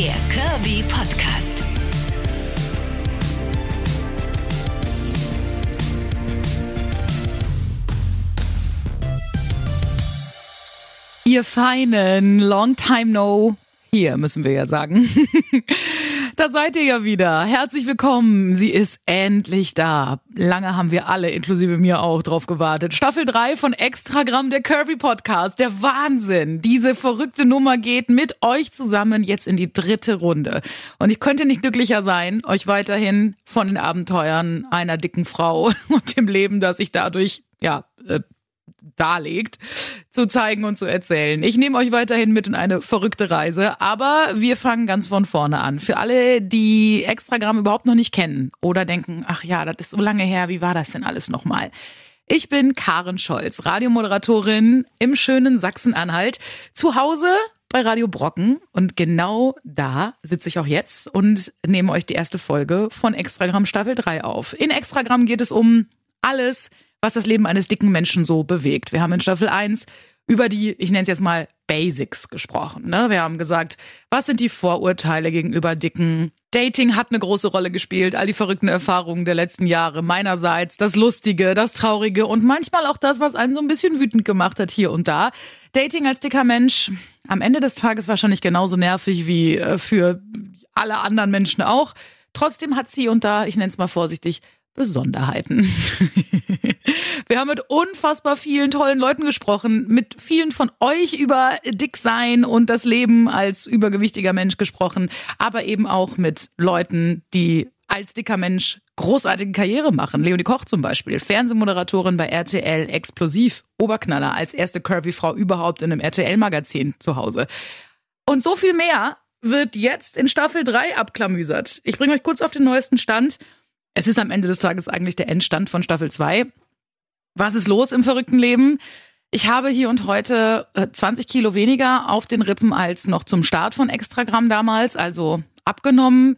Der Kirby Podcast. Ihr Feinen, long time no hier, müssen wir ja sagen. da seid ihr ja wieder. Herzlich willkommen. Sie ist endlich da. Lange haben wir alle, inklusive mir auch, drauf gewartet. Staffel 3 von Extragramm, der Kirby Podcast. Der Wahnsinn. Diese verrückte Nummer geht mit euch zusammen jetzt in die dritte Runde. Und ich könnte nicht glücklicher sein, euch weiterhin von den Abenteuern einer dicken Frau und dem Leben, das ich dadurch, ja, äh, darlegt, zu zeigen und zu erzählen. Ich nehme euch weiterhin mit in eine verrückte Reise, aber wir fangen ganz von vorne an. Für alle, die Extragramm überhaupt noch nicht kennen oder denken, ach ja, das ist so lange her, wie war das denn alles nochmal? Ich bin Karen Scholz, Radiomoderatorin im schönen Sachsen-Anhalt, zu Hause bei Radio Brocken und genau da sitze ich auch jetzt und nehme euch die erste Folge von Extragramm Staffel 3 auf. In Extragramm geht es um alles, was das Leben eines dicken Menschen so bewegt. Wir haben in Staffel 1 über die, ich nenne es jetzt mal Basics gesprochen. Ne? Wir haben gesagt, was sind die Vorurteile gegenüber Dicken? Dating hat eine große Rolle gespielt, all die verrückten Erfahrungen der letzten Jahre. Meinerseits das Lustige, das Traurige und manchmal auch das, was einen so ein bisschen wütend gemacht hat hier und da. Dating als dicker Mensch, am Ende des Tages wahrscheinlich genauso nervig wie äh, für alle anderen Menschen auch. Trotzdem hat sie und da, ich nenne es mal vorsichtig, Besonderheiten. Wir haben mit unfassbar vielen tollen Leuten gesprochen, mit vielen von euch über Dicksein und das Leben als übergewichtiger Mensch gesprochen, aber eben auch mit Leuten, die als dicker Mensch großartige Karriere machen. Leonie Koch zum Beispiel, Fernsehmoderatorin bei RTL, explosiv, Oberknaller, als erste Curvy-Frau überhaupt in einem RTL-Magazin zu Hause. Und so viel mehr wird jetzt in Staffel 3 abklamüsert. Ich bringe euch kurz auf den neuesten Stand. Es ist am Ende des Tages eigentlich der Endstand von Staffel 2. Was ist los im verrückten Leben? Ich habe hier und heute 20 äh, Kilo weniger auf den Rippen als noch zum Start von Extragramm damals, also abgenommen.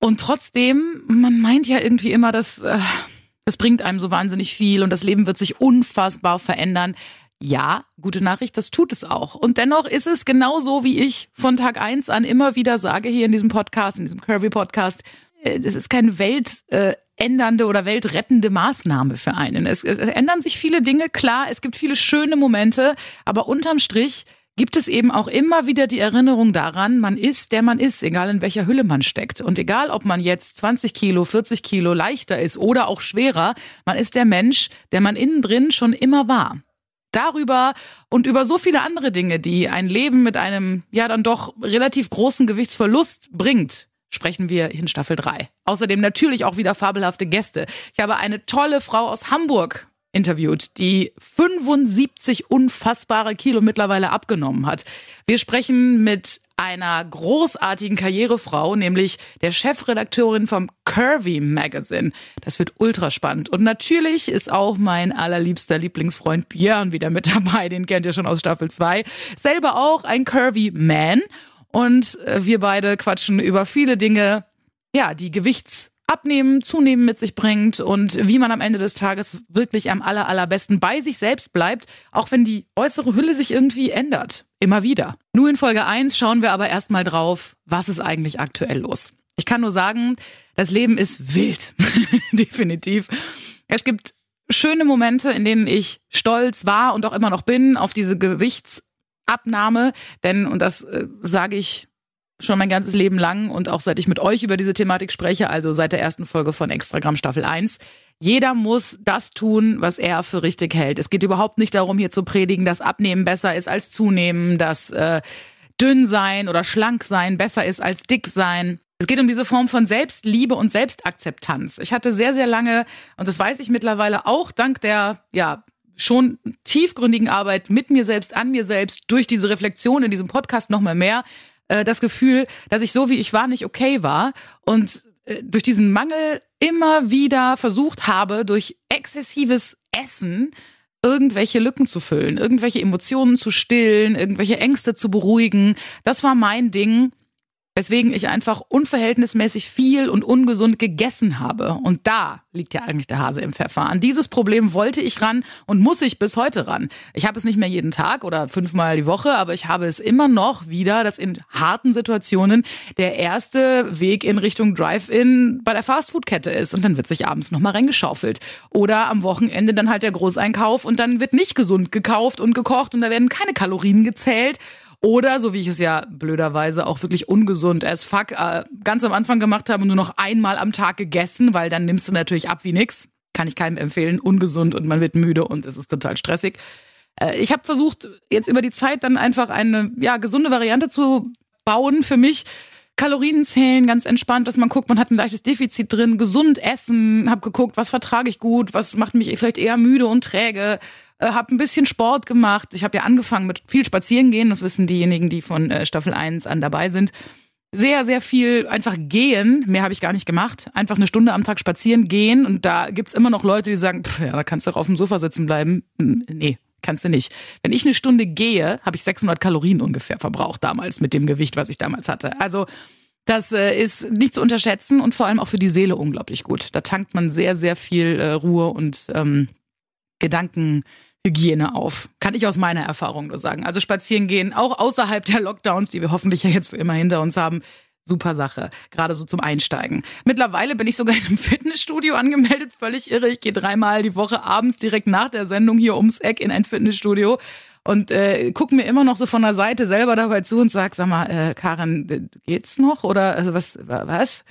Und trotzdem, man meint ja irgendwie immer, dass äh, das bringt einem so wahnsinnig viel und das Leben wird sich unfassbar verändern. Ja, gute Nachricht, das tut es auch. Und dennoch ist es genauso, wie ich von Tag eins an immer wieder sage hier in diesem Podcast, in diesem Curvy-Podcast, es ist keine weltändernde oder weltrettende Maßnahme für einen. Es, es ändern sich viele Dinge, klar, es gibt viele schöne Momente, aber unterm Strich gibt es eben auch immer wieder die Erinnerung daran, man ist, der man ist, egal in welcher Hülle man steckt. Und egal, ob man jetzt 20 Kilo, 40 Kilo leichter ist oder auch schwerer, man ist der Mensch, der man innen drin schon immer war. Darüber und über so viele andere Dinge, die ein Leben mit einem, ja, dann doch relativ großen Gewichtsverlust bringt, sprechen wir in Staffel 3. Außerdem natürlich auch wieder fabelhafte Gäste. Ich habe eine tolle Frau aus Hamburg interviewt, die 75 unfassbare Kilo mittlerweile abgenommen hat. Wir sprechen mit einer großartigen Karrierefrau, nämlich der Chefredakteurin vom Curvy Magazine. Das wird ultra spannend. Und natürlich ist auch mein allerliebster Lieblingsfreund Björn wieder mit dabei. Den kennt ihr schon aus Staffel 2. Selber auch ein Curvy Man. Und äh, wir beide quatschen über viele Dinge, ja, die Gewichtsabnehmen, Zunehmen mit sich bringt und wie man am Ende des Tages wirklich am aller, allerbesten bei sich selbst bleibt, auch wenn die äußere Hülle sich irgendwie ändert. Immer wieder. Nur in Folge 1 schauen wir aber erstmal drauf, was ist eigentlich aktuell los. Ich kann nur sagen, das Leben ist wild. Definitiv. Es gibt schöne Momente, in denen ich stolz war und auch immer noch bin auf diese Gewichts Abnahme, denn, und das äh, sage ich schon mein ganzes Leben lang und auch seit ich mit euch über diese Thematik spreche, also seit der ersten Folge von Extragramm Staffel 1. Jeder muss das tun, was er für richtig hält. Es geht überhaupt nicht darum, hier zu predigen, dass Abnehmen besser ist als Zunehmen, dass äh, dünn sein oder schlank sein besser ist als dick sein. Es geht um diese Form von Selbstliebe und Selbstakzeptanz. Ich hatte sehr, sehr lange, und das weiß ich mittlerweile auch dank der ja, schon tiefgründigen Arbeit mit mir selbst, an mir selbst, durch diese Reflexion in diesem Podcast noch mal mehr, äh, das Gefühl, dass ich so wie ich war nicht okay war und äh, durch diesen Mangel immer wieder versucht habe, durch exzessives Essen irgendwelche Lücken zu füllen, irgendwelche Emotionen zu stillen, irgendwelche Ängste zu beruhigen. Das war mein Ding. Weswegen ich einfach unverhältnismäßig viel und ungesund gegessen habe. Und da liegt ja eigentlich der Hase im Pfeffer. An dieses Problem wollte ich ran und muss ich bis heute ran. Ich habe es nicht mehr jeden Tag oder fünfmal die Woche, aber ich habe es immer noch wieder, dass in harten Situationen der erste Weg in Richtung Drive-In bei der Fastfood-Kette ist. Und dann wird sich abends nochmal reingeschaufelt. Oder am Wochenende dann halt der Großeinkauf und dann wird nicht gesund gekauft und gekocht und da werden keine Kalorien gezählt. Oder, so wie ich es ja blöderweise auch wirklich ungesund as fuck äh, ganz am Anfang gemacht habe, nur noch einmal am Tag gegessen, weil dann nimmst du natürlich ab wie nix. Kann ich keinem empfehlen. Ungesund und man wird müde und es ist total stressig. Äh, ich habe versucht, jetzt über die Zeit dann einfach eine ja, gesunde Variante zu bauen für mich. Kalorien zählen, ganz entspannt, dass man guckt, man hat ein leichtes Defizit drin, gesund essen, habe geguckt, was vertrage ich gut, was macht mich vielleicht eher müde und träge, äh, habe ein bisschen Sport gemacht. Ich habe ja angefangen mit viel spazieren gehen, das wissen diejenigen, die von äh, Staffel 1 an dabei sind. Sehr, sehr viel einfach gehen, mehr habe ich gar nicht gemacht. Einfach eine Stunde am Tag spazieren gehen und da gibt's immer noch Leute, die sagen, pff, ja, da kannst du auch auf dem Sofa sitzen bleiben. Hm, nee, kannst du nicht. Wenn ich eine Stunde gehe, habe ich 600 Kalorien ungefähr verbraucht damals mit dem Gewicht, was ich damals hatte. Also das äh, ist nicht zu unterschätzen und vor allem auch für die Seele unglaublich gut. Da tankt man sehr, sehr viel äh, Ruhe und ähm, Gedanken. Hygiene auf. Kann ich aus meiner Erfahrung nur sagen. Also spazieren gehen, auch außerhalb der Lockdowns, die wir hoffentlich ja jetzt für immer hinter uns haben. Super Sache, gerade so zum Einsteigen. Mittlerweile bin ich sogar in einem Fitnessstudio angemeldet, völlig irre. Ich gehe dreimal die Woche abends direkt nach der Sendung hier ums Eck in ein Fitnessstudio und äh, guck mir immer noch so von der Seite selber dabei zu und sag, sag mal, äh, Karin, geht's noch oder also was was?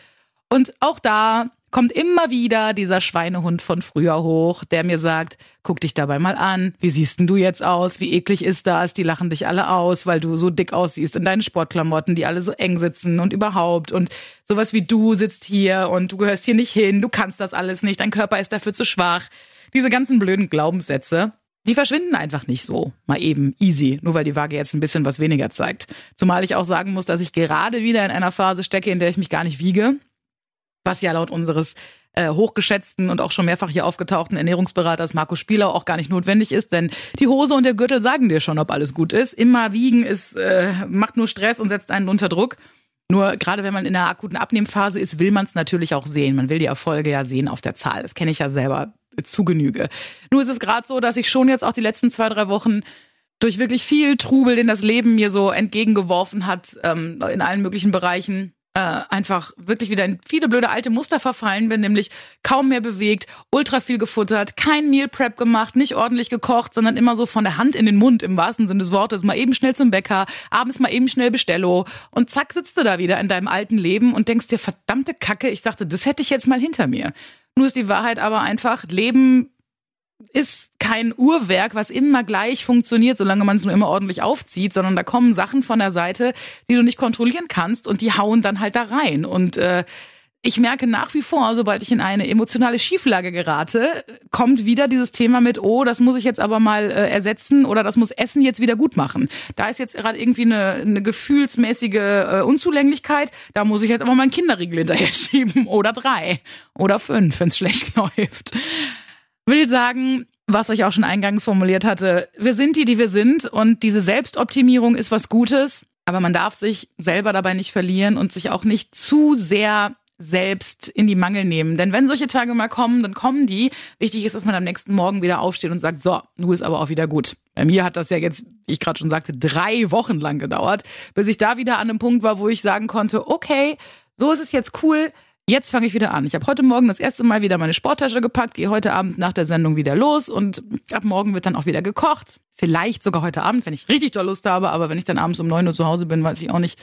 Und auch da kommt immer wieder dieser Schweinehund von früher hoch, der mir sagt, guck dich dabei mal an, wie siehst denn du jetzt aus, wie eklig ist das, die lachen dich alle aus, weil du so dick aussiehst in deinen Sportklamotten, die alle so eng sitzen und überhaupt. Und sowas wie du sitzt hier und du gehörst hier nicht hin, du kannst das alles nicht, dein Körper ist dafür zu schwach. Diese ganzen blöden Glaubenssätze, die verschwinden einfach nicht so, mal eben easy, nur weil die Waage jetzt ein bisschen was weniger zeigt. Zumal ich auch sagen muss, dass ich gerade wieder in einer Phase stecke, in der ich mich gar nicht wiege was ja laut unseres äh, hochgeschätzten und auch schon mehrfach hier aufgetauchten Ernährungsberaters Marco Spieler auch gar nicht notwendig ist, denn die Hose und der Gürtel sagen dir schon, ob alles gut ist. Immer wiegen ist äh, macht nur Stress und setzt einen unter Druck. Nur gerade wenn man in einer akuten Abnehmphase ist, will man es natürlich auch sehen. Man will die Erfolge ja sehen auf der Zahl. Das kenne ich ja selber zu Genüge. Nur ist es gerade so, dass ich schon jetzt auch die letzten zwei, drei Wochen durch wirklich viel Trubel, den das Leben mir so entgegengeworfen hat, ähm, in allen möglichen Bereichen, äh, einfach wirklich wieder in viele blöde alte Muster verfallen bin, nämlich kaum mehr bewegt, ultra viel gefuttert, kein Meal Prep gemacht, nicht ordentlich gekocht, sondern immer so von der Hand in den Mund im wahrsten Sinne des Wortes, mal eben schnell zum Bäcker, abends mal eben schnell Bestello und zack sitzt du da wieder in deinem alten Leben und denkst dir verdammte Kacke, ich dachte, das hätte ich jetzt mal hinter mir. Nur ist die Wahrheit aber einfach, Leben ist kein Uhrwerk, was immer gleich funktioniert, solange man es nur immer ordentlich aufzieht, sondern da kommen Sachen von der Seite, die du nicht kontrollieren kannst und die hauen dann halt da rein. Und äh, ich merke nach wie vor, sobald ich in eine emotionale Schieflage gerate, kommt wieder dieses Thema mit, oh, das muss ich jetzt aber mal äh, ersetzen oder das muss Essen jetzt wieder gut machen. Da ist jetzt gerade irgendwie eine, eine gefühlsmäßige äh, Unzulänglichkeit, da muss ich jetzt aber mal einen Kinderriegel hinterher schieben oder drei oder fünf, wenn es schlecht läuft will sagen, was ich auch schon eingangs formuliert hatte, wir sind die, die wir sind und diese Selbstoptimierung ist was Gutes, aber man darf sich selber dabei nicht verlieren und sich auch nicht zu sehr selbst in die Mangel nehmen. Denn wenn solche Tage mal kommen, dann kommen die. Wichtig ist, dass man am nächsten Morgen wieder aufsteht und sagt, so, nu ist aber auch wieder gut. Bei mir hat das ja jetzt, wie ich gerade schon sagte, drei Wochen lang gedauert, bis ich da wieder an einem Punkt war, wo ich sagen konnte, okay, so ist es jetzt cool. Jetzt fange ich wieder an. Ich habe heute Morgen das erste Mal wieder meine Sporttasche gepackt, gehe heute Abend nach der Sendung wieder los und ab morgen wird dann auch wieder gekocht. Vielleicht sogar heute Abend, wenn ich richtig doll Lust habe, aber wenn ich dann abends um neun Uhr zu Hause bin, weiß ich auch nicht.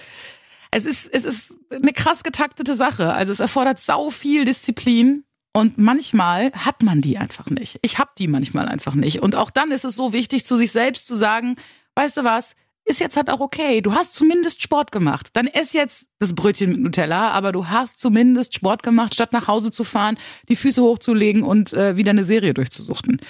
Es ist, es ist eine krass getaktete Sache. Also es erfordert sau viel Disziplin und manchmal hat man die einfach nicht. Ich habe die manchmal einfach nicht. Und auch dann ist es so wichtig, zu sich selbst zu sagen, weißt du was, ist jetzt halt auch okay. Du hast zumindest Sport gemacht. Dann ess jetzt das Brötchen mit Nutella, aber du hast zumindest Sport gemacht, statt nach Hause zu fahren, die Füße hochzulegen und äh, wieder eine Serie durchzusuchten.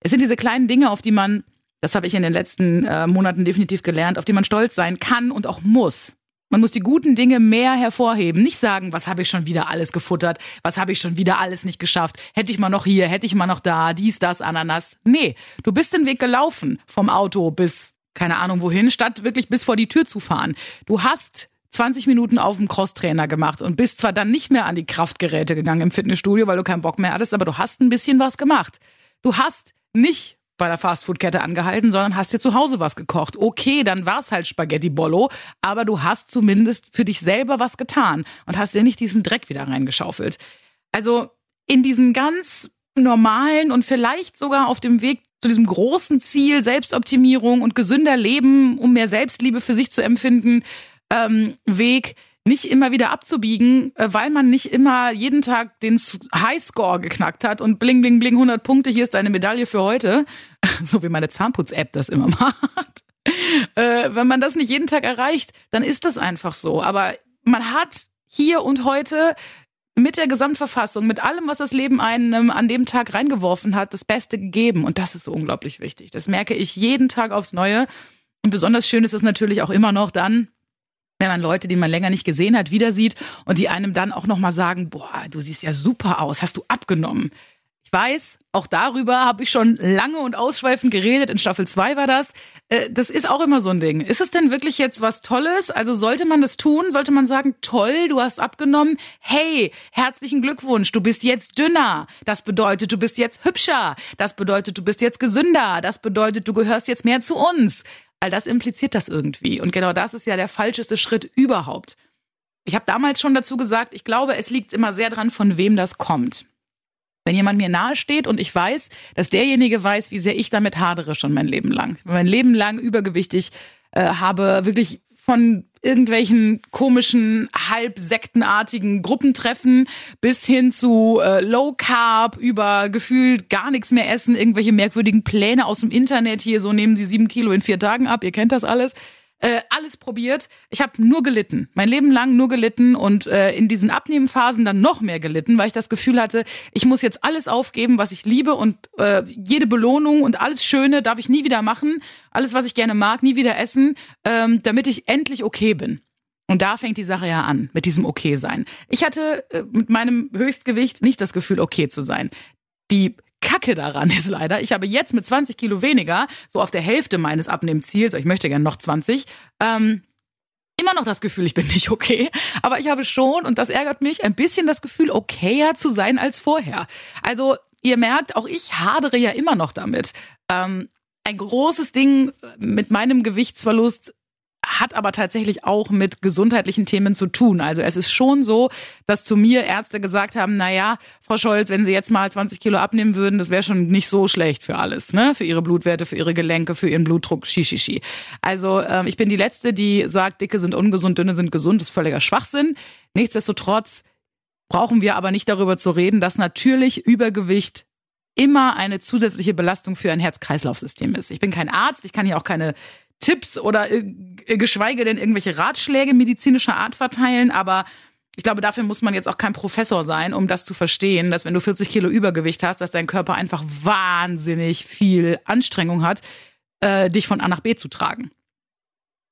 Es sind diese kleinen Dinge, auf die man, das habe ich in den letzten äh, Monaten definitiv gelernt, auf die man stolz sein kann und auch muss. Man muss die guten Dinge mehr hervorheben. Nicht sagen, was habe ich schon wieder alles gefuttert, was habe ich schon wieder alles nicht geschafft, hätte ich mal noch hier, hätte ich mal noch da, dies, das, Ananas. Nee, du bist den Weg gelaufen vom Auto bis keine Ahnung wohin, statt wirklich bis vor die Tür zu fahren. Du hast 20 Minuten auf dem Crosstrainer gemacht und bist zwar dann nicht mehr an die Kraftgeräte gegangen im Fitnessstudio, weil du keinen Bock mehr hattest, aber du hast ein bisschen was gemacht. Du hast nicht bei der Fastfood-Kette angehalten, sondern hast dir zu Hause was gekocht. Okay, dann war's halt Spaghetti Bollo, aber du hast zumindest für dich selber was getan und hast dir nicht diesen Dreck wieder reingeschaufelt. Also in diesen ganz normalen und vielleicht sogar auf dem Weg zu diesem großen Ziel Selbstoptimierung und gesünder Leben, um mehr Selbstliebe für sich zu empfinden, ähm, Weg nicht immer wieder abzubiegen, äh, weil man nicht immer jeden Tag den Highscore geknackt hat und bling, bling, bling, 100 Punkte, hier ist deine Medaille für heute. So wie meine Zahnputz-App das immer macht. Äh, wenn man das nicht jeden Tag erreicht, dann ist das einfach so. Aber man hat hier und heute mit der Gesamtverfassung, mit allem, was das Leben einem an dem Tag reingeworfen hat, das Beste gegeben. Und das ist so unglaublich wichtig. Das merke ich jeden Tag aufs Neue. Und besonders schön ist es natürlich auch immer noch dann, wenn man Leute, die man länger nicht gesehen hat, wieder sieht und die einem dann auch nochmal sagen, boah, du siehst ja super aus, hast du abgenommen. Ich weiß, auch darüber habe ich schon lange und ausschweifend geredet. In Staffel 2 war das. Äh, das ist auch immer so ein Ding. Ist es denn wirklich jetzt was Tolles? Also sollte man das tun? Sollte man sagen, toll, du hast abgenommen? Hey, herzlichen Glückwunsch, du bist jetzt dünner. Das bedeutet, du bist jetzt hübscher. Das bedeutet, du bist jetzt gesünder. Das bedeutet, du gehörst jetzt mehr zu uns. All das impliziert das irgendwie. Und genau das ist ja der falscheste Schritt überhaupt. Ich habe damals schon dazu gesagt, ich glaube, es liegt immer sehr dran, von wem das kommt. Wenn jemand mir nahe steht und ich weiß, dass derjenige weiß, wie sehr ich damit hadere schon mein Leben lang. Mein Leben lang übergewichtig äh, habe, wirklich von irgendwelchen komischen, halb sektenartigen Gruppentreffen bis hin zu äh, Low Carb, über gefühlt gar nichts mehr essen, irgendwelche merkwürdigen Pläne aus dem Internet hier, so nehmen sie sieben Kilo in vier Tagen ab, ihr kennt das alles äh, alles probiert. Ich habe nur gelitten, mein Leben lang nur gelitten und äh, in diesen Abnehmphasen dann noch mehr gelitten, weil ich das Gefühl hatte, ich muss jetzt alles aufgeben, was ich liebe und äh, jede Belohnung und alles Schöne darf ich nie wieder machen, alles, was ich gerne mag, nie wieder essen, ähm, damit ich endlich okay bin. Und da fängt die Sache ja an, mit diesem Okay sein. Ich hatte äh, mit meinem Höchstgewicht nicht das Gefühl, okay zu sein. Die Kacke daran ist leider, ich habe jetzt mit 20 Kilo weniger, so auf der Hälfte meines Abnehmziels, ich möchte gerne noch 20, ähm, immer noch das Gefühl, ich bin nicht okay. Aber ich habe schon, und das ärgert mich, ein bisschen das Gefühl, okayer zu sein als vorher. Also ihr merkt, auch ich hadere ja immer noch damit. Ähm, ein großes Ding mit meinem Gewichtsverlust hat aber tatsächlich auch mit gesundheitlichen Themen zu tun. Also es ist schon so, dass zu mir Ärzte gesagt haben, na ja, Frau Scholz, wenn Sie jetzt mal 20 Kilo abnehmen würden, das wäre schon nicht so schlecht für alles, ne? Für Ihre Blutwerte, für Ihre Gelenke, für Ihren Blutdruck, shishishi. Also ähm, ich bin die Letzte, die sagt, Dicke sind ungesund, Dünne sind gesund, das ist völliger Schwachsinn. Nichtsdestotrotz brauchen wir aber nicht darüber zu reden, dass natürlich Übergewicht immer eine zusätzliche Belastung für ein Herz-Kreislauf-System ist. Ich bin kein Arzt, ich kann hier auch keine Tipps oder äh, geschweige denn irgendwelche Ratschläge medizinischer Art verteilen, aber ich glaube, dafür muss man jetzt auch kein Professor sein, um das zu verstehen, dass wenn du 40 Kilo Übergewicht hast, dass dein Körper einfach wahnsinnig viel Anstrengung hat, äh, dich von A nach B zu tragen.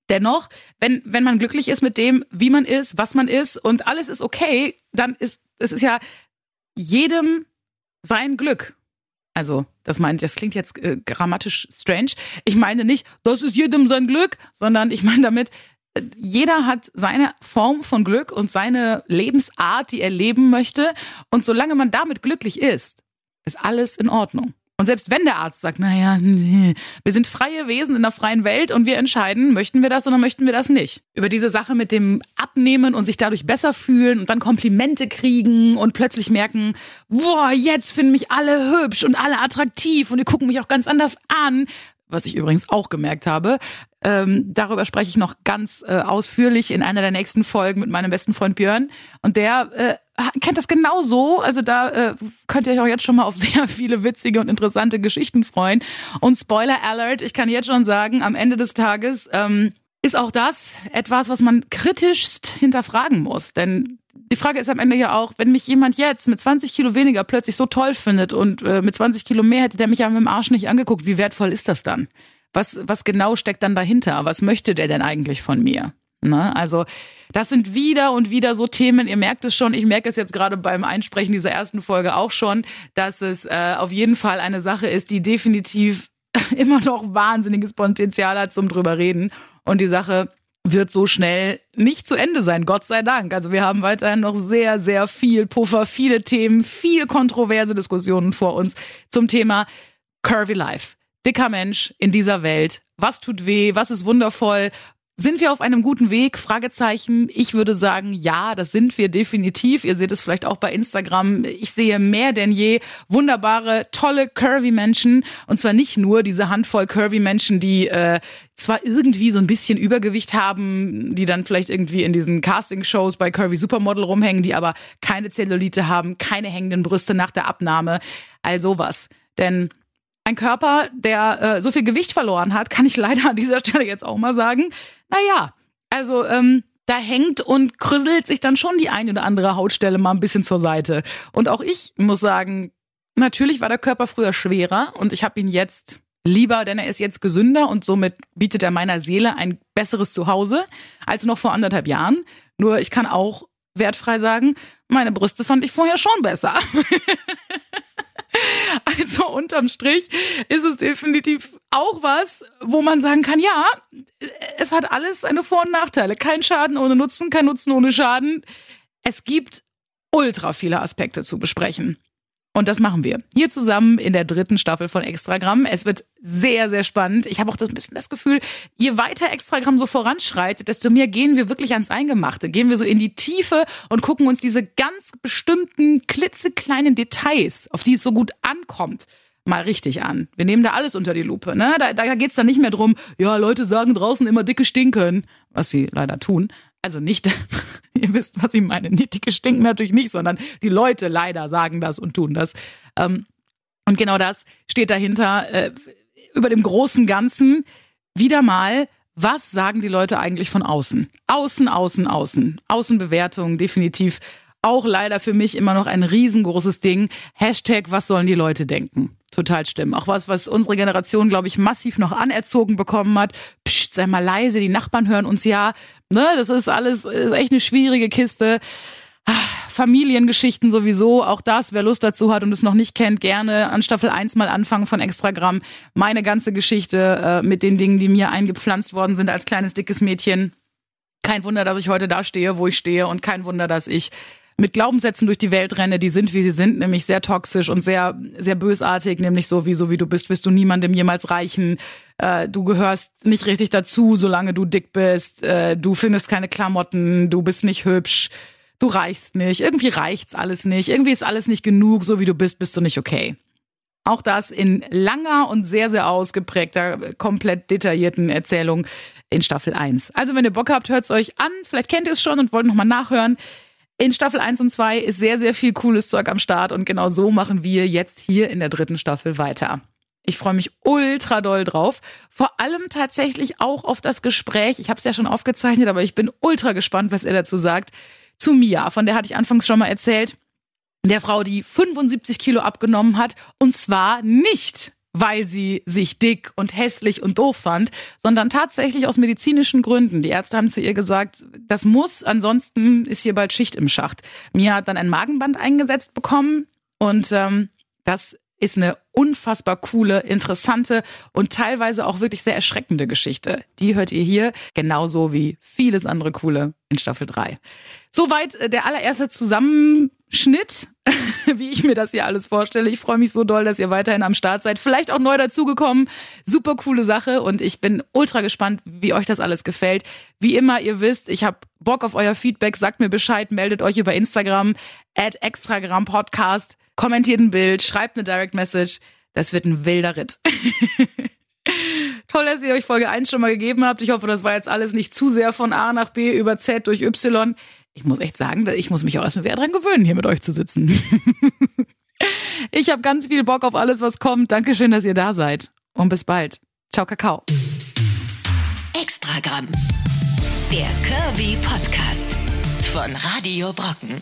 Dennoch, wenn, wenn man glücklich ist mit dem, wie man ist, was man ist und alles ist okay, dann ist es ist ja jedem sein Glück. Also, das meint, das klingt jetzt äh, grammatisch strange. Ich meine nicht, das ist jedem sein Glück, sondern ich meine damit, jeder hat seine Form von Glück und seine Lebensart, die er leben möchte. Und solange man damit glücklich ist, ist alles in Ordnung. Und selbst wenn der Arzt sagt, naja, wir sind freie Wesen in der freien Welt und wir entscheiden, möchten wir das oder möchten wir das nicht. Über diese Sache mit dem Abnehmen und sich dadurch besser fühlen und dann Komplimente kriegen und plötzlich merken, boah, jetzt finden mich alle hübsch und alle attraktiv und die gucken mich auch ganz anders an was ich übrigens auch gemerkt habe. Ähm, darüber spreche ich noch ganz äh, ausführlich in einer der nächsten Folgen mit meinem besten Freund Björn. Und der äh, kennt das genau so. Also da äh, könnt ihr euch auch jetzt schon mal auf sehr viele witzige und interessante Geschichten freuen. Und Spoiler Alert, ich kann jetzt schon sagen, am Ende des Tages ähm, ist auch das etwas, was man kritischst hinterfragen muss. Denn die Frage ist am Ende ja auch, wenn mich jemand jetzt mit 20 Kilo weniger plötzlich so toll findet und äh, mit 20 Kilo mehr hätte der mich ja mit dem Arsch nicht angeguckt, wie wertvoll ist das dann? Was, was genau steckt dann dahinter? Was möchte der denn eigentlich von mir? Ne? Also das sind wieder und wieder so Themen. Ihr merkt es schon. Ich merke es jetzt gerade beim Einsprechen dieser ersten Folge auch schon, dass es äh, auf jeden Fall eine Sache ist, die definitiv immer noch wahnsinniges Potenzial hat zum drüber reden. Und die Sache wird so schnell nicht zu Ende sein, Gott sei Dank. Also wir haben weiterhin noch sehr, sehr viel Puffer, viele Themen, viel kontroverse Diskussionen vor uns zum Thema Curvy Life. Dicker Mensch in dieser Welt. Was tut weh? Was ist wundervoll? Sind wir auf einem guten Weg? Fragezeichen. Ich würde sagen, ja, das sind wir definitiv. Ihr seht es vielleicht auch bei Instagram. Ich sehe mehr denn je wunderbare, tolle, curvy Menschen. Und zwar nicht nur diese Handvoll curvy Menschen, die äh, zwar irgendwie so ein bisschen Übergewicht haben, die dann vielleicht irgendwie in diesen Casting-Shows bei Curvy Supermodel rumhängen, die aber keine Zellulite haben, keine hängenden Brüste nach der Abnahme. All sowas. Denn ein Körper, der äh, so viel Gewicht verloren hat, kann ich leider an dieser Stelle jetzt auch mal sagen. Naja, also ähm, da hängt und krüsselt sich dann schon die eine oder andere Hautstelle mal ein bisschen zur Seite. Und auch ich muss sagen, natürlich war der Körper früher schwerer und ich habe ihn jetzt lieber, denn er ist jetzt gesünder und somit bietet er meiner Seele ein besseres Zuhause als noch vor anderthalb Jahren. Nur ich kann auch wertfrei sagen, meine Brüste fand ich vorher schon besser. Also unterm Strich ist es definitiv auch was, wo man sagen kann, ja, es hat alles seine Vor- und Nachteile. Kein Schaden ohne Nutzen, kein Nutzen ohne Schaden. Es gibt ultra viele Aspekte zu besprechen. Und das machen wir hier zusammen in der dritten Staffel von Extragramm. Es wird sehr, sehr spannend. Ich habe auch ein bisschen das Gefühl, je weiter Extragramm so voranschreitet, desto mehr gehen wir wirklich ans Eingemachte. Gehen wir so in die Tiefe und gucken uns diese ganz bestimmten klitzekleinen Details, auf die es so gut ankommt, mal richtig an. Wir nehmen da alles unter die Lupe. Ne? Da, da geht es dann nicht mehr drum, ja, Leute sagen draußen immer dicke stinken, was sie leider tun. Also nicht, ihr wisst, was ich meine. Die dicke stinken natürlich nicht, sondern die Leute leider sagen das und tun das. Ähm, und genau das steht dahinter. Äh, über dem großen Ganzen wieder mal, was sagen die Leute eigentlich von außen? Außen, außen, außen. Außenbewertung definitiv auch leider für mich immer noch ein riesengroßes Ding. Hashtag, was sollen die Leute denken? Total stimmen. Auch was, was unsere Generation, glaube ich, massiv noch anerzogen bekommen hat. Psst, sei mal leise, die Nachbarn hören uns ja. Ne, das ist alles, ist echt eine schwierige Kiste. Familiengeschichten sowieso, auch das, wer Lust dazu hat und es noch nicht kennt, gerne an Staffel 1 mal anfangen von Extragramm. Meine ganze Geschichte äh, mit den Dingen, die mir eingepflanzt worden sind als kleines, dickes Mädchen. Kein Wunder, dass ich heute da stehe, wo ich stehe und kein Wunder, dass ich mit Glaubenssätzen durch die Welt renne, die sind, wie sie sind, nämlich sehr toxisch und sehr, sehr bösartig, nämlich so wie so wie du bist, wirst du niemandem jemals reichen. Äh, du gehörst nicht richtig dazu, solange du dick bist. Äh, du findest keine Klamotten, du bist nicht hübsch, du reichst nicht. Irgendwie reicht's alles nicht. Irgendwie ist alles nicht genug, so wie du bist, bist du nicht okay. Auch das in langer und sehr, sehr ausgeprägter, komplett detaillierten Erzählung in Staffel 1. Also wenn ihr Bock habt, hört's euch an. Vielleicht kennt ihr es schon und wollt nochmal nachhören. In Staffel 1 und 2 ist sehr, sehr viel cooles Zeug am Start und genau so machen wir jetzt hier in der dritten Staffel weiter. Ich freue mich ultra doll drauf. Vor allem tatsächlich auch auf das Gespräch. Ich habe es ja schon aufgezeichnet, aber ich bin ultra gespannt, was er dazu sagt. Zu Mia, von der hatte ich anfangs schon mal erzählt. Der Frau, die 75 Kilo abgenommen hat. Und zwar nicht, weil sie sich dick und hässlich und doof fand, sondern tatsächlich aus medizinischen Gründen. Die Ärzte haben zu ihr gesagt, das muss, ansonsten ist hier bald Schicht im Schacht. Mia hat dann ein Magenband eingesetzt bekommen und ähm, das ist eine unfassbar coole, interessante und teilweise auch wirklich sehr erschreckende Geschichte. Die hört ihr hier, genauso wie vieles andere coole in Staffel 3. Soweit äh, der allererste Zusammenschnitt, wie ich mir das hier alles vorstelle. Ich freue mich so doll, dass ihr weiterhin am Start seid. Vielleicht auch neu dazugekommen. Super coole Sache und ich bin ultra gespannt, wie euch das alles gefällt. Wie immer, ihr wisst, ich habe Bock auf euer Feedback. Sagt mir Bescheid, meldet euch über Instagram at extragramm podcast kommentiert ein Bild, schreibt eine Direct Message. Das wird ein wilder Ritt. Toll, dass ihr euch Folge 1 schon mal gegeben habt. Ich hoffe, das war jetzt alles nicht zu sehr von A nach B über Z durch Y. Ich muss echt sagen, ich muss mich auch erstmal wieder dran gewöhnen, hier mit euch zu sitzen. ich habe ganz viel Bock auf alles, was kommt. Dankeschön, dass ihr da seid. Und bis bald. Ciao, Kakao. Extragramm. Der Curvy Podcast von Radio Brocken.